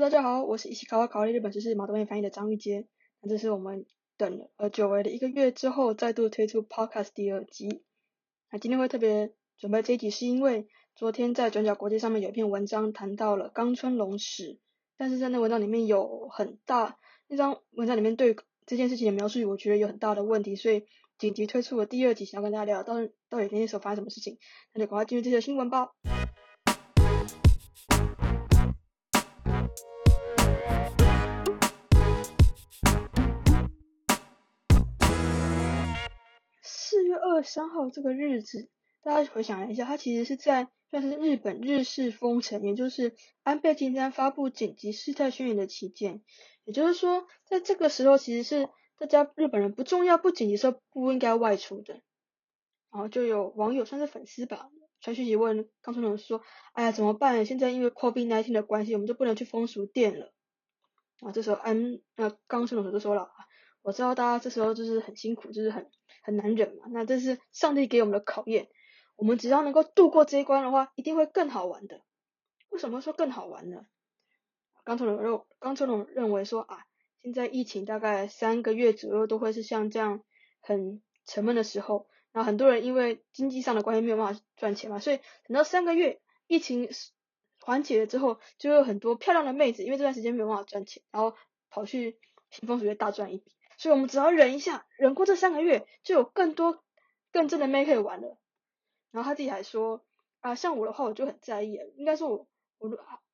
大家好，我是一起考考虑日本知识马东面翻译的张玉阶。那这是我们等了久违的一个月之后再度推出 Podcast 第二集。那今天会特别准备这一集，是因为昨天在转角国际上面有一篇文章谈到了冈村龙史，但是在那文章里面有很大那张文章里面对这件事情的描述，我觉得有很大的问题，所以紧急推出了第二集，想要跟大家聊到到底那天时候发生什么事情。那就赶快进入这则新闻吧。二十三号这个日子，大家回想一下，它其实是在算是日本日式封城，也就是安倍晋三发布紧急事态宣言的期间。也就是说，在这个时候，其实是大家日本人不重要、不紧急时候不应该外出的。然后就有网友算是粉丝吧，传讯息问冈村龙说：“哎呀，怎么办？现在因为 COVID-19 的关系，我们就不能去风俗店了。”啊，这时候安那冈村龙就说了：“我知道大家这时候就是很辛苦，就是很。”很难忍嘛，那这是上帝给我们的考验。我们只要能够度过这一关的话，一定会更好玩的。为什么说更好玩呢？刚村龙认刚村龙认为说啊，现在疫情大概三个月左右都会是像这样很沉闷的时候，然后很多人因为经济上的关系没有办法赚钱嘛，所以等到三个月疫情缓解了之后，就有很多漂亮的妹子，因为这段时间没有办法赚钱，然后跑去新风水月大赚一笔。所以我们只要忍一下，忍过这三个月，就有更多更真的妹可以玩了。然后他自己还说啊，像我的话，我就很在意。应该说我我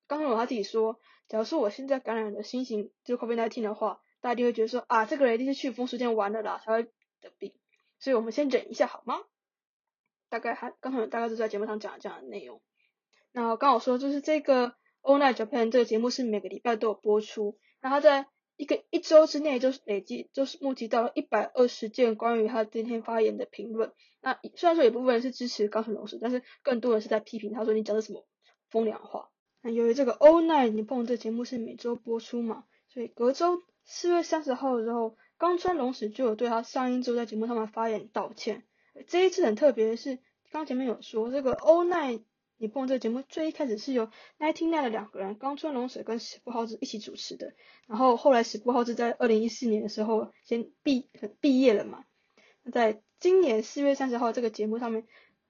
刚刚有他自己说，假如说我现在感染了新型就 COVID-19 的话，大家一定会觉得说啊，这个人一定是去风俗店玩的啦，才会得病。所以我们先忍一下好吗？大概还刚才大概是在节目上讲了这样的内容。那刚好说就是这个 All Night Japan 这个节目是每个礼拜都有播出，那他在。一个一周之内，就是累计，就是募集到一百二十件关于他今天发言的评论。那虽然说有部分人是支持高层龙史，但是更多的是在批评他说你讲的什么风凉话。那由于这个 All Night 你碰这节目是每周播出嘛，所以隔周四月三十号的时候，冈村龙史就有对他上一周在节目上面发言道歉。这一次很特别的是，刚前面有说这个 All Night。你碰这个节目最一开始是由 Nineteen Nine 的两个人冈村龙水跟史部浩志一起主持的，然后后来史部浩志在二零一四年的时候先毕毕业了嘛，在今年四月三十号这个节目上面，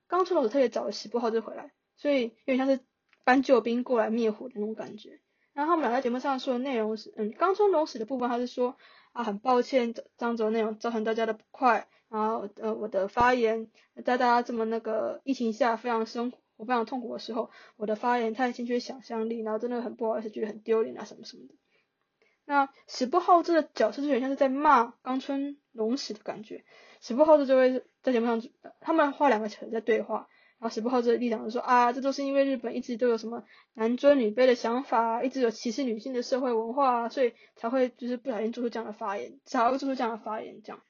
冈村龙水特别找了史部浩志回来，所以有点像是搬救兵过来灭火的那种感觉。然后他们俩在节目上说的内容是，嗯，冈村龙史的部分他是说啊很抱歉这样子的内容造成大家的不快，然后呃我的发言在大家这么那个疫情下非常生活。我非常痛苦的时候，我的发言太欠缺想象力，然后真的很不好意思，觉得很丢脸啊什么什么的。那史不浩这个角色就有点像是在骂冈村龙史的感觉。史不浩这就会在节目上，他们画两个人在对话，然后史不浩这个立场就说啊，这都是因为日本一直都有什么男尊女卑的想法，一直有歧视女性的社会文化，所以才会就是不小心做出这样的发言，才会做出这样的发言这样。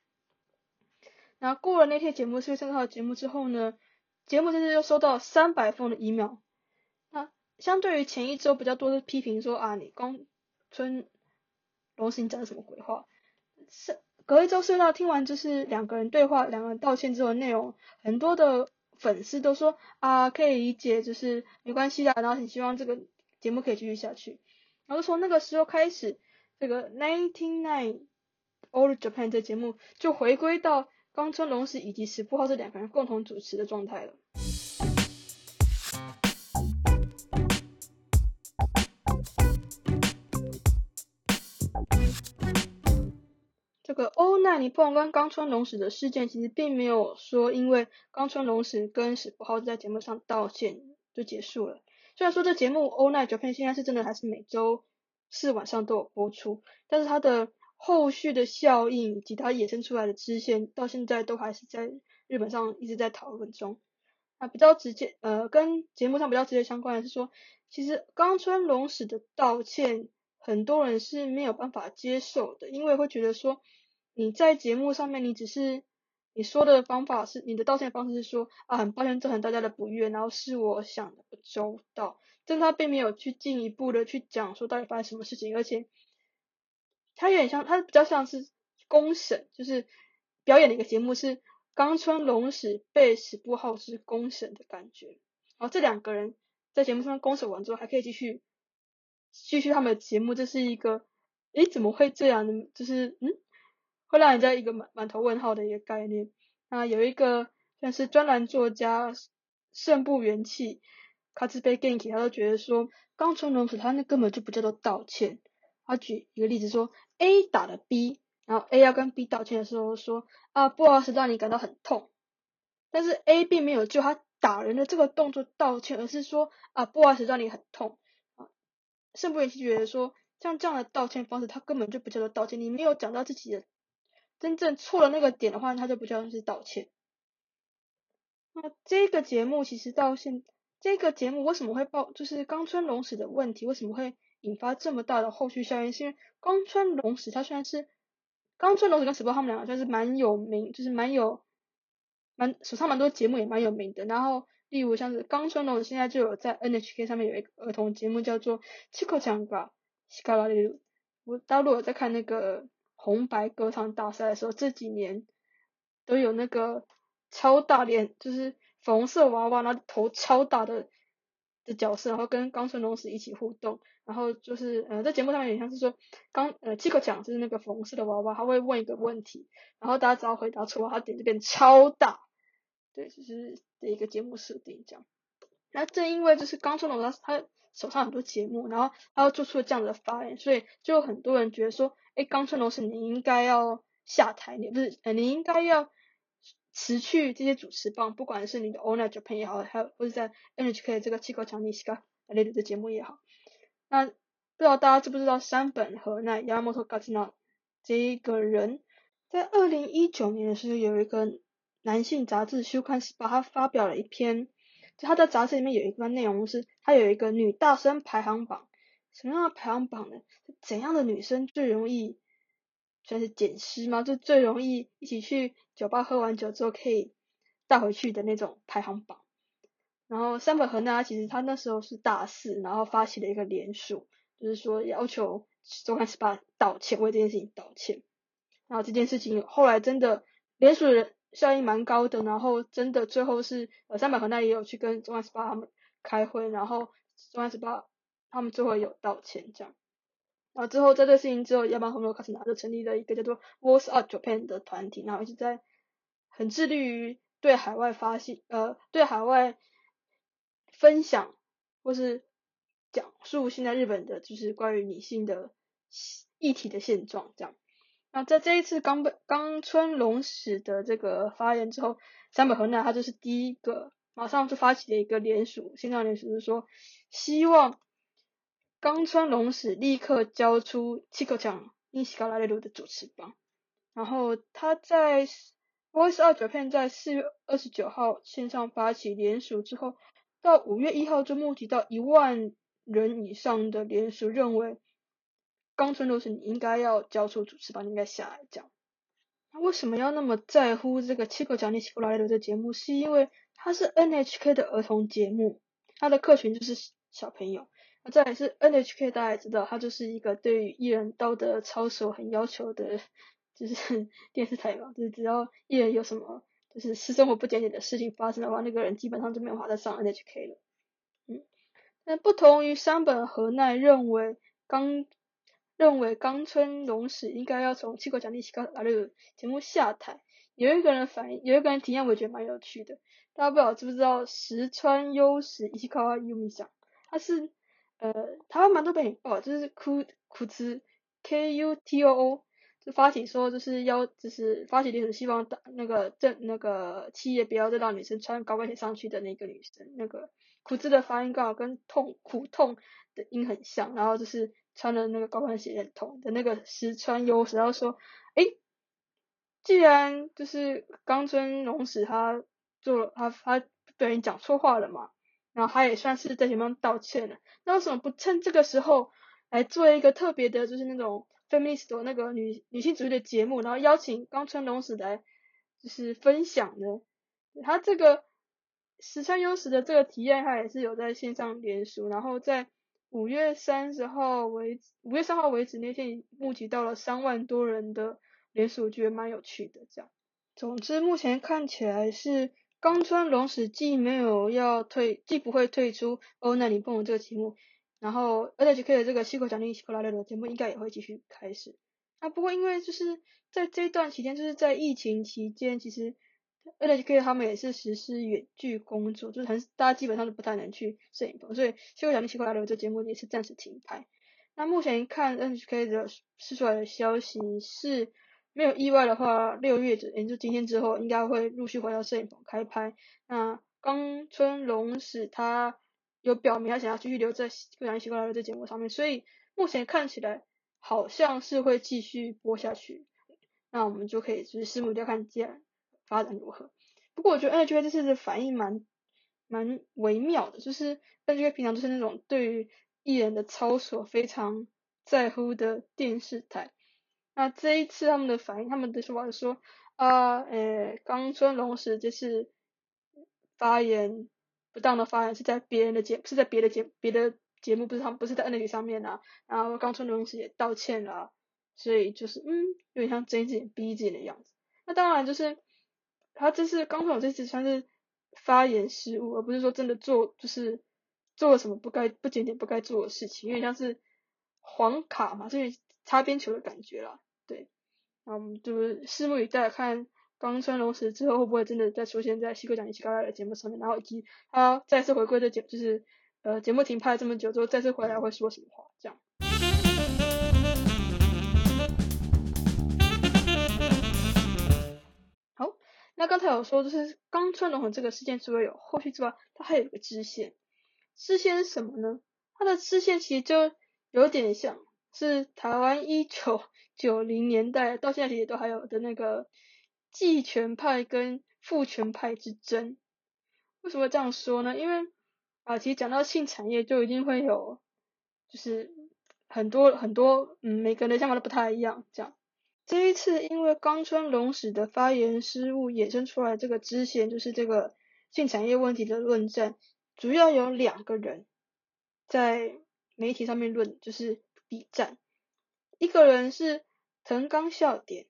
然后过了那天节目四月三号节目之后呢？节目这次又收到三百封的 email，那相对于前一周比较多的批评说啊，你光村龙史你讲的什么鬼话？是隔一周收到听完就是两个人对话，两个人道歉之后的内容，很多的粉丝都说啊可以理解，就是没关系的，然后很希望这个节目可以继续下去。然后从那个时候开始，这个 Nineteen Nine Old Japan 这节目就回归到。冈村龙史以及石破浩这两个人共同主持的状态了。这个欧奈尼碰跟冈村龙史的事件，其实并没有说因为冈村龙史跟石破浩在节目上道歉就结束了。虽然说这节目欧奈九片现在是真的还是每周四晚上都有播出，但是它的。后续的效应以及它衍生出来的支线，到现在都还是在日本上一直在讨论中。那比较直接，呃，跟节目上比较直接相关的是说，其实冈村龙史的道歉，很多人是没有办法接受的，因为会觉得说，你在节目上面，你只是你说的方法是你的道歉方式是说啊，很抱歉造成大家的不悦，然后是我想的不周到，但他并没有去进一步的去讲说到底发生什么事情，而且。他有点像，他比较像是公审，就是表演的一个节目，是冈村龙史被史部浩之公审的感觉。然后这两个人在节目上公审完之后，还可以继续继续他们的节目，这是一个，诶，怎么会这样呢？就是嗯，会让人家一个满满头问号的一个概念。那有一个像是专栏作家胜部元气卡兹贝 Genki，他都觉得说，刚村龙史他那根本就不叫做道歉。他举一个例子说，A 打了 B，然后 A 要跟 B 道歉的时候说，啊，不好意思让你感到很痛。但是 A 并没有就他打人的这个动作道歉，而是说，啊，不好意思让你很痛。啊，胜部元气觉得说，像这样的道歉方式，他根本就不叫做道歉。你没有讲到自己的真正错的那个点的话，他就不叫做是道歉。那这个节目其实到现，这个节目为什么会爆，就是冈村龙史的问题为什么会？引发这么大的后续效应，是因为冈村龙史他虽然是冈村龙史跟史波他们两个算是蛮有名，就是蛮有蛮手上蛮多节目也蛮有名的。然后例如像是冈村龙史现在就有在 NHK 上面有一个儿童节目叫做《七口强吧西卡拉里我大家如果在看那个红白歌唱大赛的时候，这几年都有那个超大脸，就是粉红色娃娃，然后头超大的的角色，然后跟冈村龙史一起互动。然后就是呃，在节目上面有点像是说，刚呃七口讲就是那个粉红色的娃娃，他会问一个问题，然后大家只要回答错，他点就变超大，对，就是的一个节目设定这样。那正因为就是冈村龙他他手上很多节目，然后他又做出了这样的发言，所以就很多人觉得说，哎，冈村龙是你应该要下台，你不是呃你应该要辞去这些主持棒，不管是你的 Owner Japan 也好，还有或者在 NHK 这个七口奖尼西卡类的节目也好。那不知道大家知不知道山本和奈 Yamamoto Gatsuna 这一个人，在二零一九年的时候，有一个男性杂志《休刊时报》他发表了一篇，就他的杂志里面有一段内容是，他有一个女大生排行榜，什么样的排行榜呢？怎样的女生最容易算是捡尸吗？就最容易一起去酒吧喝完酒之后可以带回去的那种排行榜。然后三本和奈其实他那时候是大四，然后发起了一个联署，就是说要求周刊 SPA 道歉，为这件事情道歉。然后这件事情后来真的联署人效应蛮高的，然后真的最后是呃三本和奈也有去跟周刊 SPA 他们开会，然后周刊 SPA 他们最后有道歉这样。然后之后在这事情之后，亚马后面开始拿着成立了一个叫做 Voice Out Japan 的团体，然后一直在很致力于对海外发信，呃对海外。分享或是讲述现在日本的就是关于女性的议题的现状，这样。那在这一次冈本冈村龙史的这个发言之后，山本和奈他就是第一个马上就发起了一个联署，线上联署是说希望冈村龙史立刻交出七口奖尼西高拉列鲁的主持棒。然后他在 Voice 二九片在四月二十九号线上发起联署之后。到五月一号就募集到一万人以上的联署，认为冈村龙史你应该要交出主持棒，应该下来讲。那为什么要那么在乎这个七个奖励起不来的节目？是因为它是 NHK 的儿童节目，它的客群就是小朋友。那再来是 NHK，大家也知道，它就是一个对于艺人道德操守很要求的，就是 电视台嘛，就是只要艺人有什么。就是私生活不检点的事情发生的话，那个人基本上就没有法再上 NHK 了。嗯，那不同于山本和奈认为冈认为冈村龙史应该要从七国奖励起高拉六节目下台，有一个人反应，有一个人体验，我觉得蛮有趣的。大家不知道知不知道石川优史伊西卡瓦优米想，他是呃台湾蛮多被哦，就是库库兹 K U T O O。就发起说，就是要，就是发起联署，希望大那个政那个企业不要再让女生穿高跟鞋上去的那个女生，那个苦字的发音刚好跟痛苦痛的音很像，然后就是穿的那个高跟鞋很痛的那个石川优史，然后说，哎，既然就是冈村龙史他做了他他被人讲错话了嘛，然后他也算是在前方道歉了，那为什么不趁这个时候来做一个特别的，就是那种。feminist 那个女女性主义的节目，然后邀请冈村龙史来就是分享呢。他这个石川优史的这个提验，他也是有在线上连署，然后在五月三十号为五月三号为止那天募集到了三万多人的连署，我觉得蛮有趣的。这样，总之目前看起来是冈村龙史既没有要退，既不会退出欧奈里蹦这个题目。然后 NHK 的这个西口奖励西口拉六的节目应该也会继续开始。啊，不过因为就是在这一段期间，就是在疫情期间，其实 NHK 他们也是实施远距工作，就是很大家基本上都不太能去摄影棚，所以西口奖励西口拉六这节目也是暂时停拍。那目前看 NHK 的释出来的消息是，没有意外的话，六月也就今天之后，应该会陆续回到摄影棚开拍。那冈村龙史他。有表明他想要继续留在《不良习惯》来的这节目上面，所以目前看起来好像是会继续播下去。那我们就可以就是拭目以待，看接下来发展如何。不过我觉得 NHK 这次的反应蛮蛮微妙的，就是 NHK 平常都是那种对于艺人的操守非常在乎的电视台。那这一次他们的反应，他们的说法是说啊，呃，冈村龙史这次发言。不当的发言是在别人的节，是在别的节别的节目，不是他们不是在 N 里上面啊。然后冈村龙史也道歉了，所以就是嗯，有点像睁一只眼闭一只眼的样子。那当然就是他这次冈村这次算是发言失误，而不是说真的做就是做了什么不该不检点不该做的事情，有点像是黄卡嘛，所以擦边球的感觉啦。对，那我们就拭目以待看。冈村龙石之后会不会真的再出现在西口奖一起高来的节目上面？然后以及他再次回归的节，就是呃节目停拍了这么久之后再次回来会说什么话？这样。好，那刚才有说就是冈村龙史这个事件除了有后续之外，它还有一个支线。支线是什么呢？它的支线其实就有点像是台湾一九九零年代到现在其实都还有的那个。继权派跟父权派之争，为什么这样说呢？因为啊，其实讲到性产业，就一定会有，就是很多很多，嗯，每个人的想法都不太一样。这样，这一次因为冈村龙史的发言失误，衍生出来这个支线，就是这个性产业问题的论战，主要有两个人在媒体上面论，就是 B 站，一个人是藤冈笑点。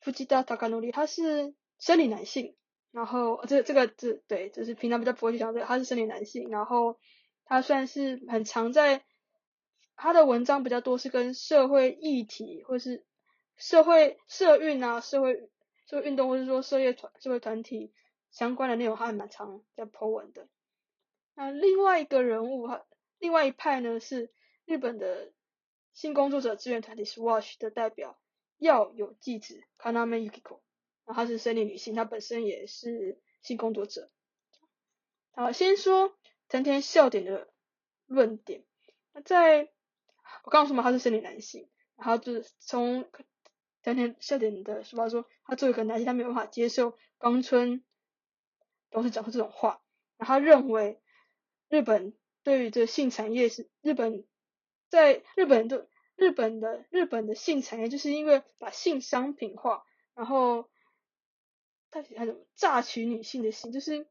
夫妻大塔卡努里，他是生理男性，然后这这个这对，就是平常比较不会去讲这个，他是生理男性，然后他算是很常在他的文章比较多是跟社会议题或是社会社运啊、社会社会运动或者说社业团社会团体相关的内容，还蛮常在 po 文的。那另外一个人物，哈，另外一派呢是日本的性工作者志愿团体 SWATCH 的代表。要有继子，Kaname Yukiko，然后她是生理女性，她本身也是性工作者。好，先说藤田笑点的论点。那在我刚刚说嘛，他是生理男性，然后就是从藤田笑点的说法说，他作为一个男性，他没有办法接受冈村都是讲出这种话，然后他认为日本对于这性产业是日本在日本的。日本的日本的性产业就是因为把性商品化，然后他他怎么榨取女性的心，就是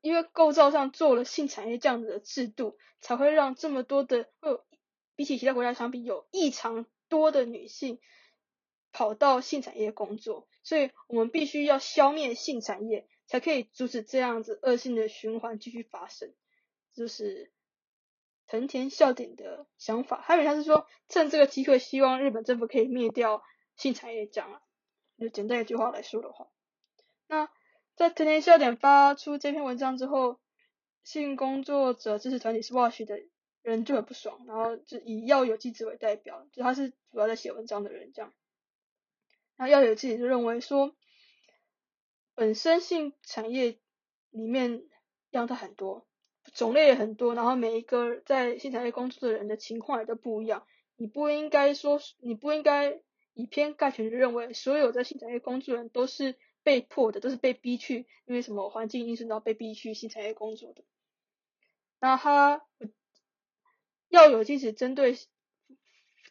因为构造上做了性产业这样子的制度，才会让这么多的会有比起其他国家相比有异常多的女性跑到性产业工作，所以我们必须要消灭性产业，才可以阻止这样子恶性的循环继续发生，就是。藤田笑点的想法，他以为他是说趁这个机会，希望日本政府可以灭掉性产业这样啊。就简单一句话来说的话，那在藤田笑点发出这篇文章之后，性工作者支持团体 SWATCH 的人就很不爽，然后就以要有记者为代表，就他是主要在写文章的人这样。然后要有记者就认为说，本身性产业里面样态很多。种类也很多，然后每一个在新产业工作的人的情况也都不一样。你不应该说，你不应该以偏概全的认为所有在新产业工作的人都是被迫的，都是被逼去，因为什么环境因素然后被逼去新产业工作的。那他要有即使针对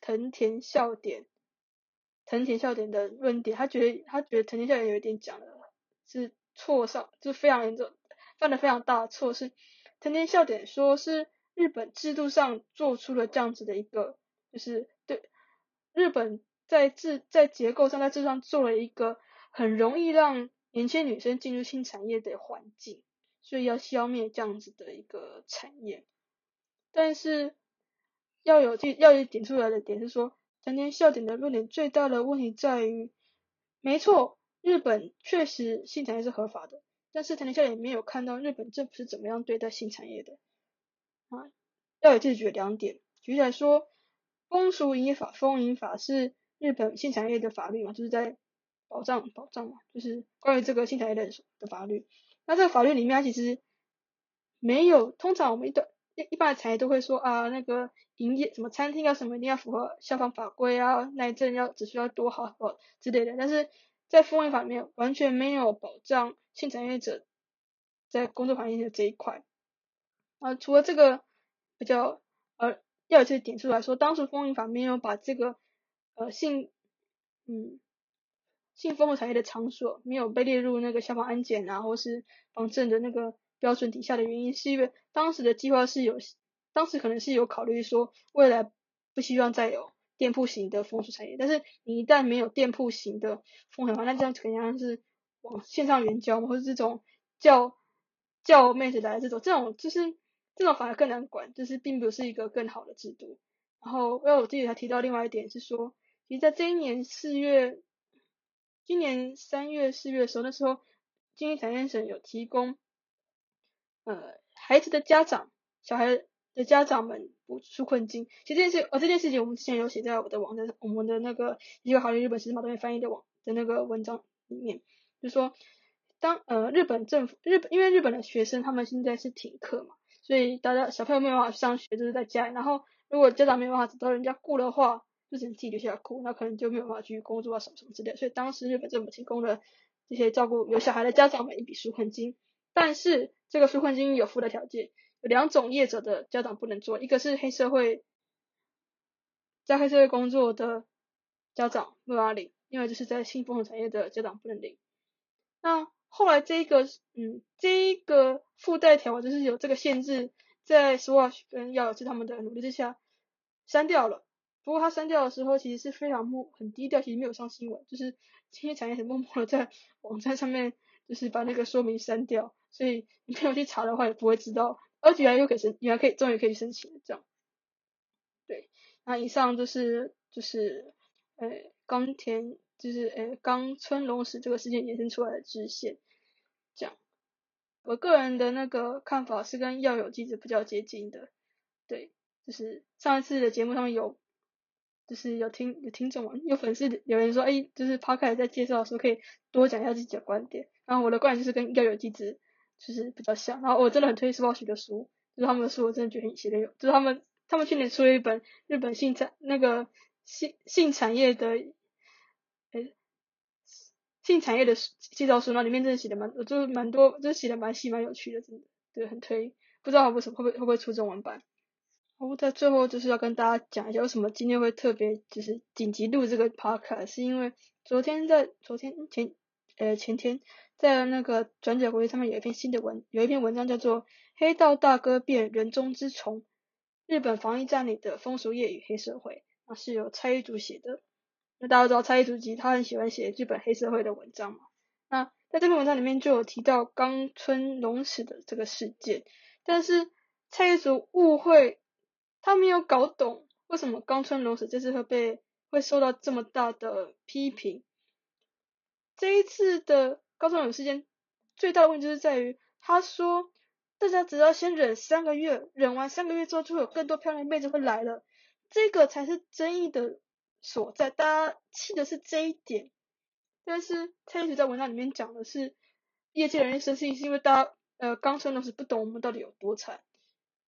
藤田笑点，藤田笑点的论点，他觉得他觉得藤田笑点有一点讲的是错上，就是非常严重，犯了非常大的错是。藤田笑点说是日本制度上做出了这样子的一个，就是对日本在制在结构上在制度上做了一个很容易让年轻女生进入新产业的环境，所以要消灭这样子的一个产业。但是要有这要有点出来的点是说，成田笑点的论点最大的问题在于，没错，日本确实性产业是合法的，但是藤田笑点没有看到日本政府是怎么样对待性产业的啊。要有记举两点，举例来说，风俗营业法、风营法是日本性产业的法律嘛，就是在保障保障嘛，就是关于这个性产业的的法律。那这个法律里面，它其实没有，通常我们一段一一般的产业都会说啊，那个营业什么餐厅啊什么一定要符合消防法规啊，耐震要只需要多好好之类的。但是在风营法里面完全没有保障性产业者在工作环境的这一块。啊，除了这个。比较呃，要有这点出来说，当时风云法没有把这个呃性嗯性风俗产业的场所没有被列入那个消防安检啊，或是防震的那个标准底下的原因，是因为当时的计划是有，当时可能是有考虑说未来不希望再有店铺型的风俗产业，但是你一旦没有店铺型的风俗话，那这样肯定是线上援交，或者这种叫叫妹子来这种这种就是。这种反而更难管，就是并不是一个更好的制度。然后，因为我自己还提到另外一点是说，其实在这一年四月，今年三月四月的时候，那时候经济产业省有提供，呃，孩子的家长、小孩的家长们补出困金。其实这件事，呃，这件事情我们之前有写在我的网站，我们的那个一个好的日本时马东面翻译的网的那个文章里面，就说，当呃日本政府日本因为日本的学生他们现在是停课嘛。所以大家小朋友没有办法上学，就是在家里。然后如果家长没有办法找到人家雇的话，就只能自己留下来雇，那可能就没有办法去工作啊什么什么之类。所以当时日本政府提供了这些照顾有小孩的家长们一笔纾困金，但是这个纾困金有附带条件，有两种业者的家长不能做，一个是黑社会，在黑社会工作的家长没办法领，另外就是在性风俗产业的家长不能领。那后来这个，嗯，这个附带条款就是有这个限制，在 Swatch 跟耀有志他们的努力之下删掉了。不过他删掉的时候其实是非常默很低调，其实没有上新闻，就是这些产业很默默的在 网站上面就是把那个说明删掉，所以你没有去查的话也不会知道。而且还又可以申，你还可以终于可以申请了这样。对，那以上就是就是呃冈田就是诶，刚村龙史这个事件延伸出来的支线。这样，我个人的那个看法是跟药有机子比较接近的，对，就是上一次的节目上面有，就是有听有听众嘛有粉丝有人说，哎，就是 p o 在介绍的时候可以多讲一下自己的观点，然后我的观点就是跟药有机子就是比较像，然后我真的很推荐 Swatch 的书，就是他们的书我真的觉得写的有，就是他们他们去年出了一本日本性产那个性性产业的，性产业的介绍书，那里面真的写的蛮，就是蛮多，就是写的蛮细蛮有趣的，真的，对，很推。不知道为什么会不会会不会出中文版。然后在最后就是要跟大家讲一下，为什么今天会特别就是紧急录这个 podcast，是因为昨天在昨天前呃前天在那个转角国际上面有一篇新的文，有一篇文章叫做《黑道大哥变人中之虫：日本防疫战里的风俗业与黑社会》，那是由蔡玉竹写的。那大家都知道蔡依竹吉他很喜欢写剧本黑社会的文章嘛？那在这篇文章里面就有提到冈村龙史的这个事件，但是蔡依竹误会，他没有搞懂为什么冈村龙史这次会被会受到这么大的批评。这一次的高村龙事件最大的问题就是在于，他说大家只要先忍三个月，忍完三个月之后就会有更多漂亮妹子会来了，这个才是争议的。所在，大家气的是这一点，但是蔡依竹在文章里面讲的是，业界人生气是因为大家呃刚生的时候不懂我们到底有多惨。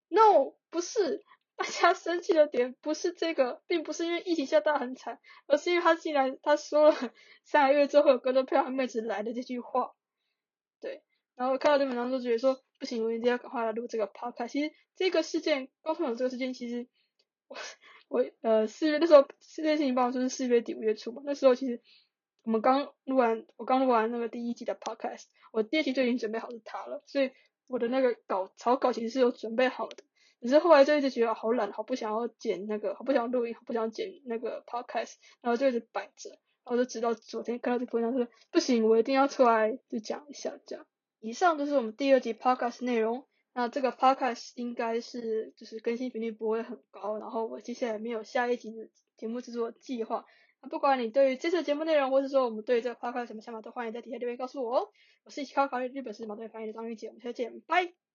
No，不是，大家生气的点不是这个，并不是因为疫情下大家很惨，而是因为他竟然他说了三个月之后有更多漂亮妹子来的这句话。对，然后看到这文章就觉得说不行，我一定要赶快来录这个 podcast。其实这个事件，高通有这个事件，其实我。我呃四月那时候，这件事情报就是四月底五月初嘛。那时候其实我们刚录完，我刚录完那个第一集的 podcast，我第二集就已经准备好是他了，所以我的那个稿草稿其实是有准备好的。只是后来就一直觉得好懒，好不想要剪那个，好不想录音，好不想剪那个 podcast，然后就一直摆着。然后就直到昨天看到这篇文章说不行，我一定要出来就讲一下这样。以上就是我们第二集 podcast 内容。那这个 podcast 应该是就是更新频率不会很高，然后我接下来没有下一集的节目制作计划。那不管你对于这次节目内容，或者说我们对这个 podcast 什么想法，都欢迎在底下留言告诉我哦。我是一起考考日本史马队翻译的张玉姐，我们下次见，拜。